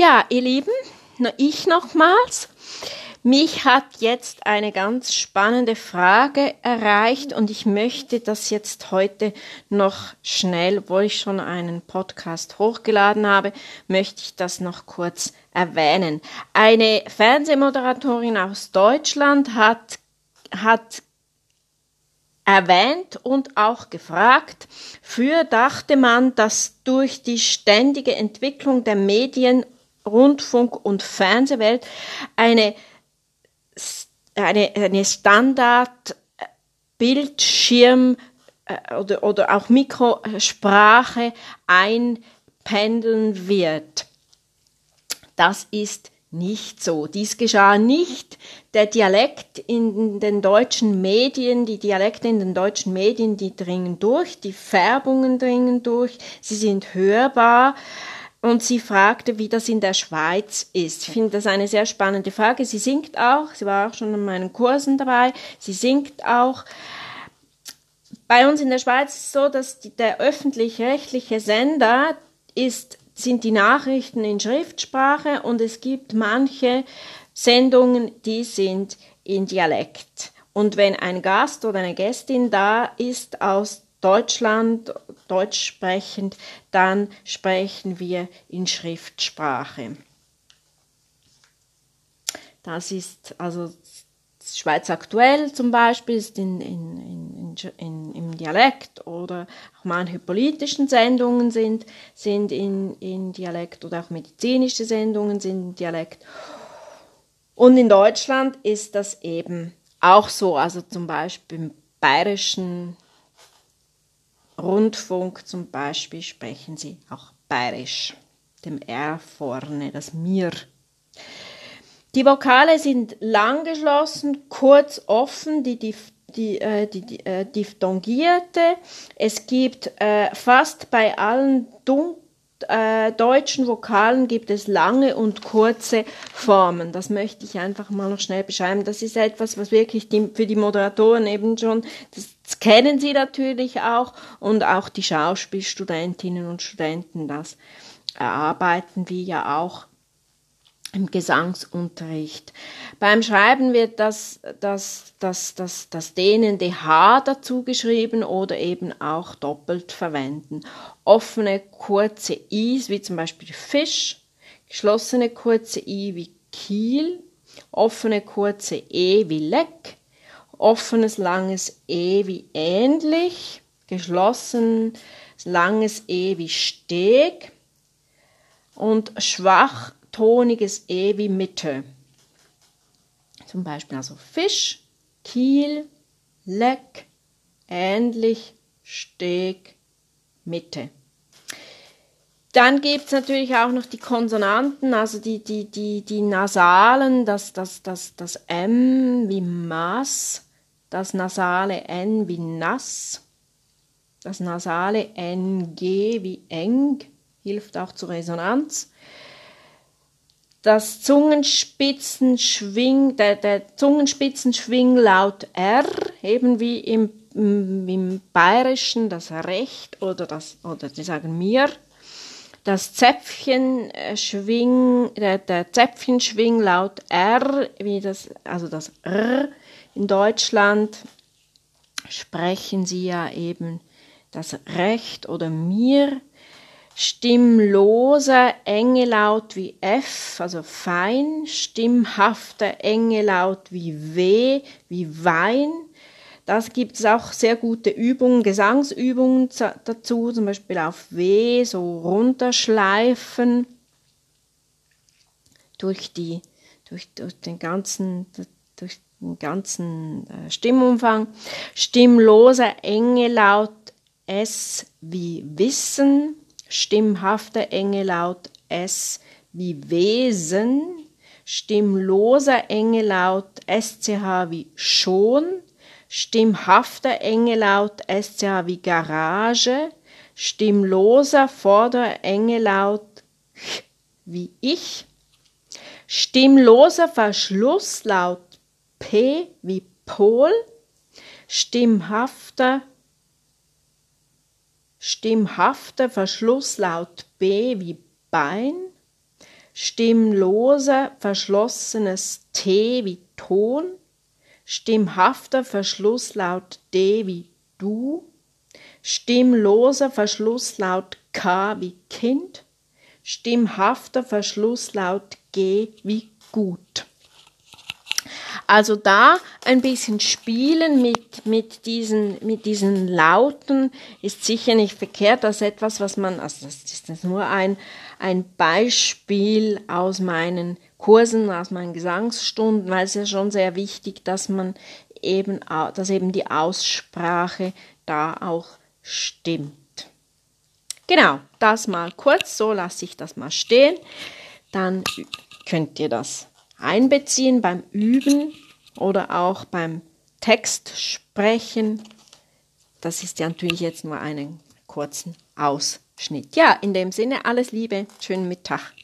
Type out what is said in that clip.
Ja, ihr Lieben, ich nochmals. Mich hat jetzt eine ganz spannende Frage erreicht und ich möchte das jetzt heute noch schnell, obwohl ich schon einen Podcast hochgeladen habe, möchte ich das noch kurz erwähnen. Eine Fernsehmoderatorin aus Deutschland hat, hat erwähnt und auch gefragt. Früher dachte man, dass durch die ständige Entwicklung der Medien, Rundfunk und Fernsehwelt eine, eine, eine Standard Bildschirm äh, oder, oder auch Mikrosprache einpendeln wird. Das ist nicht so. Dies geschah nicht. Der Dialekt in den deutschen Medien, die Dialekte in den deutschen Medien, die dringen durch, die Färbungen dringen durch, sie sind hörbar. Und sie fragte, wie das in der Schweiz ist. Ich finde das eine sehr spannende Frage. Sie singt auch, sie war auch schon in meinen Kursen dabei, sie singt auch. Bei uns in der Schweiz ist es so, dass der öffentlich-rechtliche Sender ist sind die Nachrichten in Schriftsprache und es gibt manche Sendungen, die sind in Dialekt. Und wenn ein Gast oder eine Gästin da ist aus Deutschland, deutsch sprechend, dann sprechen wir in Schriftsprache. Das ist also Schweiz aktuell zum Beispiel ist in, in, in, im Dialekt oder auch manche politischen Sendungen sind, sind in, in Dialekt oder auch medizinische Sendungen sind in Dialekt. Und in Deutschland ist das eben auch so, also zum Beispiel im bayerischen Rundfunk zum Beispiel sprechen sie auch bayerisch, dem R vorne, das Mir. Die Vokale sind lang geschlossen, kurz offen, die, die, die, äh, die, die äh, diphthongierte. Es gibt äh, fast bei allen Dun äh, deutschen Vokalen gibt es lange und kurze Formen. Das möchte ich einfach mal noch schnell beschreiben. Das ist etwas, was wirklich die, für die Moderatoren eben schon, das, das kennen sie natürlich auch und auch die Schauspielstudentinnen und Studenten, das erarbeiten wir ja auch im Gesangsunterricht. Beim Schreiben wird das, das, das, das, das dehnende H dazu geschrieben oder eben auch doppelt verwenden. Offene kurze I's wie zum Beispiel Fisch, geschlossene kurze I wie Kiel, offene kurze E wie Leck, offenes langes E wie ähnlich, geschlossenes langes E wie Steg und schwach toniges E wie Mitte. Zum Beispiel also Fisch, Kiel, Leck, ähnlich, Steg, Mitte. Dann gibt es natürlich auch noch die Konsonanten, also die, die, die, die Nasalen, das, das, das, das M wie Maß, das nasale N wie nass, das nasale NG wie eng, hilft auch zur Resonanz das Zungenspitzenschwing, der, der Zungenspitzenschwinglaut R, eben wie im, im Bayerischen das Recht oder das, oder die sagen mir, das Zäpfchenschwing, der, der Zäpfchenschwinglaut R, wie das, also das R in Deutschland sprechen sie ja eben das Recht oder mir stimmloser Engelaut wie F, also fein, stimmhafter Engelaut wie W, wie Wein. Das gibt es auch sehr gute Übungen, Gesangsübungen dazu, zum Beispiel auf W, so runterschleifen durch, die, durch, durch den ganzen, durch den ganzen äh, Stimmumfang. Stimmloser Engelaut S wie Wissen, stimmhafter Engelaut S wie Wesen, stimmloser Engelaut SCH wie schon, stimmhafter Engelaut SCH wie Garage, stimmloser vorderer Engelaut wie ich, stimmloser Verschlusslaut P wie Pol, stimmhafter stimmhafter Verschlusslaut B wie Bein, stimmloser, verschlossenes T wie Ton, stimmhafter Verschlusslaut D wie Du, stimmloser Verschlusslaut K wie Kind, stimmhafter Verschlusslaut G wie gut. Also da ein bisschen spielen mit, mit, diesen, mit diesen Lauten ist sicher nicht verkehrt. Das ist etwas, was man, also das ist nur ein, ein Beispiel aus meinen Kursen, aus meinen Gesangsstunden, weil es ja schon sehr wichtig, dass man eben, dass eben die Aussprache da auch stimmt. Genau, das mal kurz, so lasse ich das mal stehen. Dann könnt ihr das einbeziehen beim Üben oder auch beim Textsprechen. Das ist ja natürlich jetzt nur einen kurzen Ausschnitt. Ja, in dem Sinne alles Liebe, schönen Mittag.